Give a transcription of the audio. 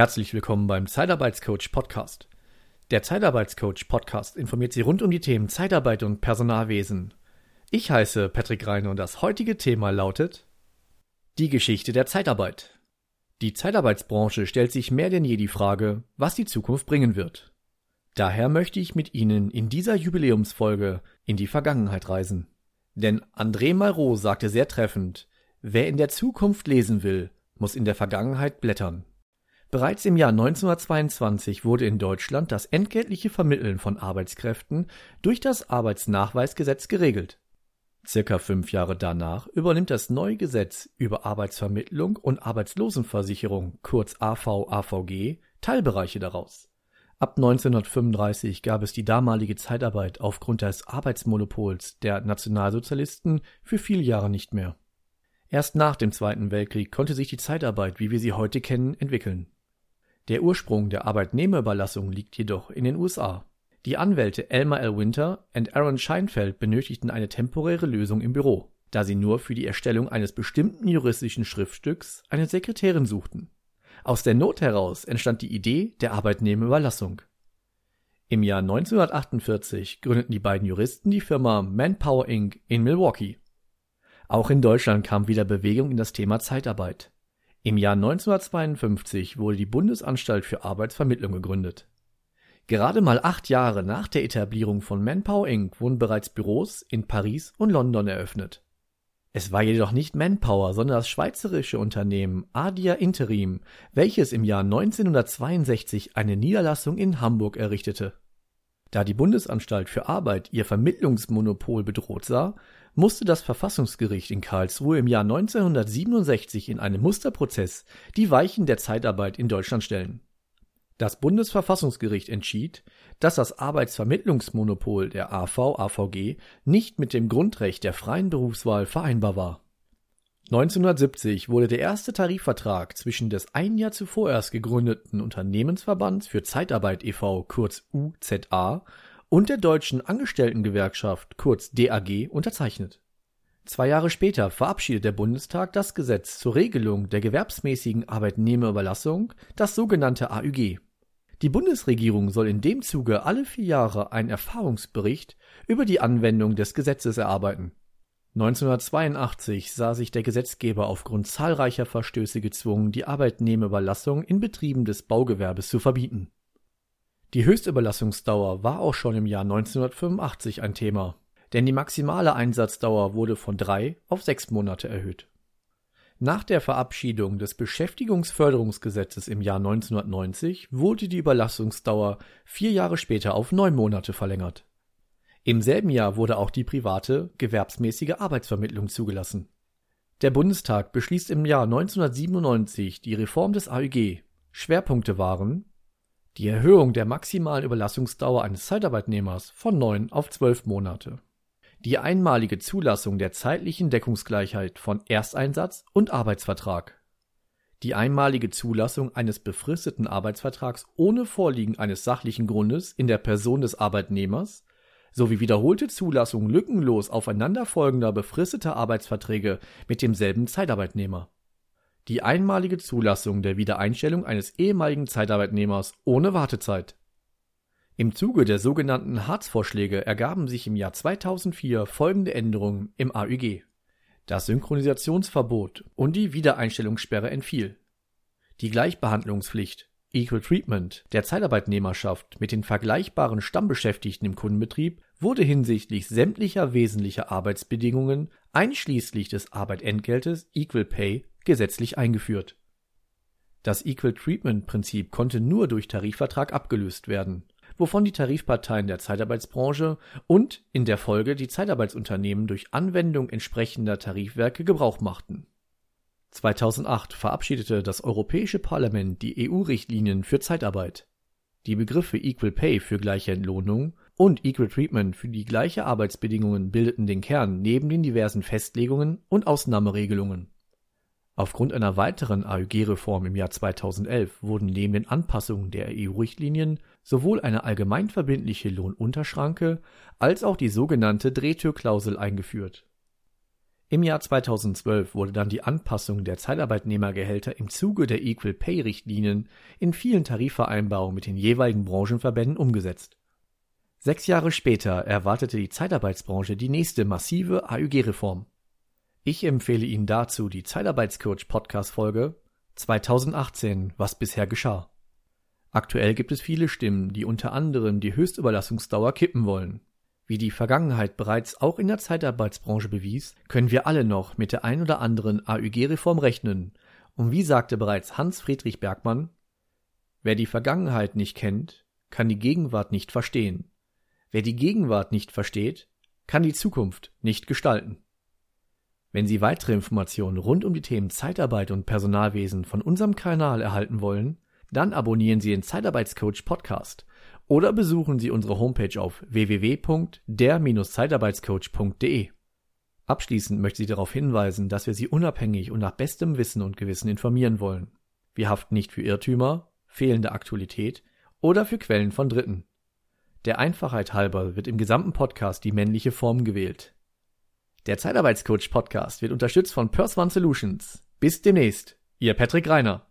Herzlich willkommen beim Zeitarbeitscoach Podcast. Der Zeitarbeitscoach Podcast informiert Sie rund um die Themen Zeitarbeit und Personalwesen. Ich heiße Patrick Reine und das heutige Thema lautet Die Geschichte der Zeitarbeit. Die Zeitarbeitsbranche stellt sich mehr denn je die Frage, was die Zukunft bringen wird. Daher möchte ich mit Ihnen in dieser Jubiläumsfolge in die Vergangenheit reisen. Denn André Malraux sagte sehr treffend, wer in der Zukunft lesen will, muss in der Vergangenheit blättern. Bereits im Jahr 1922 wurde in Deutschland das entgeltliche Vermitteln von Arbeitskräften durch das Arbeitsnachweisgesetz geregelt. Circa fünf Jahre danach übernimmt das neue Gesetz über Arbeitsvermittlung und Arbeitslosenversicherung, kurz AV-AVG, Teilbereiche daraus. Ab 1935 gab es die damalige Zeitarbeit aufgrund des Arbeitsmonopols der Nationalsozialisten für viele Jahre nicht mehr. Erst nach dem Zweiten Weltkrieg konnte sich die Zeitarbeit, wie wir sie heute kennen, entwickeln. Der Ursprung der Arbeitnehmerüberlassung liegt jedoch in den USA. Die Anwälte Elmer L. Winter und Aaron Scheinfeld benötigten eine temporäre Lösung im Büro, da sie nur für die Erstellung eines bestimmten juristischen Schriftstücks eine Sekretärin suchten aus der Not heraus entstand die Idee der Arbeitnehmerüberlassung. Im Jahr 1948 gründeten die beiden Juristen die Firma Manpower Inc. in Milwaukee. Auch in Deutschland kam wieder Bewegung in das Thema Zeitarbeit. Im Jahr 1952 wurde die Bundesanstalt für Arbeitsvermittlung gegründet. Gerade mal acht Jahre nach der Etablierung von Manpower Inc. wurden bereits Büros in Paris und London eröffnet es war jedoch nicht Manpower, sondern das schweizerische Unternehmen Adia Interim, welches im Jahr 1962 eine Niederlassung in Hamburg errichtete. Da die Bundesanstalt für Arbeit ihr Vermittlungsmonopol bedroht sah, musste das Verfassungsgericht in Karlsruhe im Jahr 1967 in einem Musterprozess die Weichen der Zeitarbeit in Deutschland stellen das Bundesverfassungsgericht entschied, dass das Arbeitsvermittlungsmonopol der AV/AVG nicht mit dem Grundrecht der freien Berufswahl vereinbar war. 1970 wurde der erste Tarifvertrag zwischen des ein Jahr zuvor erst gegründeten Unternehmensverbands für Zeitarbeit e.V. kurz UZA und der Deutschen Angestelltengewerkschaft kurz DAG unterzeichnet. Zwei Jahre später verabschiedet der Bundestag das Gesetz zur Regelung der gewerbsmäßigen Arbeitnehmerüberlassung, das sogenannte AÜG die Bundesregierung soll in dem Zuge alle vier Jahre einen Erfahrungsbericht über die Anwendung des Gesetzes erarbeiten. 1982 sah sich der Gesetzgeber aufgrund zahlreicher Verstöße gezwungen, die Arbeitnehmerüberlassung in Betrieben des Baugewerbes zu verbieten. Die Höchstüberlassungsdauer war auch schon im Jahr 1985 ein Thema, denn die maximale Einsatzdauer wurde von drei auf sechs Monate erhöht nach der Verabschiedung des Beschäftigungsförderungsgesetzes im Jahr 1990 wurde die Überlassungsdauer vier Jahre später auf neun Monate verlängert. Im selben Jahr wurde auch die private, gewerbsmäßige Arbeitsvermittlung zugelassen. Der Bundestag beschließt im Jahr 1997 die Reform des AÜG. Schwerpunkte waren die Erhöhung der maximalen Überlassungsdauer eines Zeitarbeitnehmers von neun auf zwölf Monate die einmalige Zulassung der zeitlichen Deckungsgleichheit von Ersteinsatz und Arbeitsvertrag, die einmalige Zulassung eines befristeten Arbeitsvertrags ohne Vorliegen eines sachlichen Grundes in der Person des Arbeitnehmers sowie wiederholte Zulassung lückenlos aufeinanderfolgender befristeter Arbeitsverträge mit demselben Zeitarbeitnehmer, die einmalige Zulassung der Wiedereinstellung eines ehemaligen Zeitarbeitnehmers ohne Wartezeit. Im Zuge der sogenannten Hartz-Vorschläge ergaben sich im Jahr 2004 folgende Änderungen im AÜG: Das Synchronisationsverbot und die Wiedereinstellungssperre entfiel. Die Gleichbehandlungspflicht (Equal Treatment) der Zeitarbeitnehmerschaft mit den vergleichbaren Stammbeschäftigten im Kundenbetrieb wurde hinsichtlich sämtlicher wesentlicher Arbeitsbedingungen einschließlich des Arbeitentgeltes (Equal Pay) gesetzlich eingeführt. Das Equal-Treatment-Prinzip konnte nur durch Tarifvertrag abgelöst werden wovon die Tarifparteien der Zeitarbeitsbranche und in der Folge die Zeitarbeitsunternehmen durch Anwendung entsprechender Tarifwerke Gebrauch machten. 2008 verabschiedete das Europäische Parlament die EU-Richtlinien für Zeitarbeit. Die Begriffe Equal Pay für gleiche Entlohnung und Equal Treatment für die gleiche Arbeitsbedingungen bildeten den Kern neben den diversen Festlegungen und Ausnahmeregelungen Aufgrund einer weiteren AÜG-Reform im Jahr 2011 wurden neben den Anpassungen der EU-Richtlinien sowohl eine allgemeinverbindliche Lohnunterschranke als auch die sogenannte Drehtürklausel eingeführt. Im Jahr 2012 wurde dann die Anpassung der Zeitarbeitnehmergehälter im Zuge der Equal Pay Richtlinien in vielen Tarifvereinbarungen mit den jeweiligen Branchenverbänden umgesetzt. Sechs Jahre später erwartete die Zeitarbeitsbranche die nächste massive AÜG-Reform. Ich empfehle Ihnen dazu die Zeitarbeitscoach Podcast Folge 2018, was bisher geschah. Aktuell gibt es viele Stimmen, die unter anderem die Höchstüberlassungsdauer kippen wollen. Wie die Vergangenheit bereits auch in der Zeitarbeitsbranche bewies, können wir alle noch mit der ein oder anderen AÜG-Reform rechnen. Und wie sagte bereits Hans Friedrich Bergmann, wer die Vergangenheit nicht kennt, kann die Gegenwart nicht verstehen. Wer die Gegenwart nicht versteht, kann die Zukunft nicht gestalten. Wenn Sie weitere Informationen rund um die Themen Zeitarbeit und Personalwesen von unserem Kanal erhalten wollen, dann abonnieren Sie den Zeitarbeitscoach Podcast oder besuchen Sie unsere Homepage auf www.der-zeitarbeitscoach.de. Abschließend möchte ich darauf hinweisen, dass wir Sie unabhängig und nach bestem Wissen und Gewissen informieren wollen. Wir haften nicht für Irrtümer, fehlende Aktualität oder für Quellen von Dritten. Der Einfachheit halber wird im gesamten Podcast die männliche Form gewählt. Der Zeitarbeitscoach Podcast wird unterstützt von Pers One Solutions. Bis demnächst, Ihr Patrick Reiner.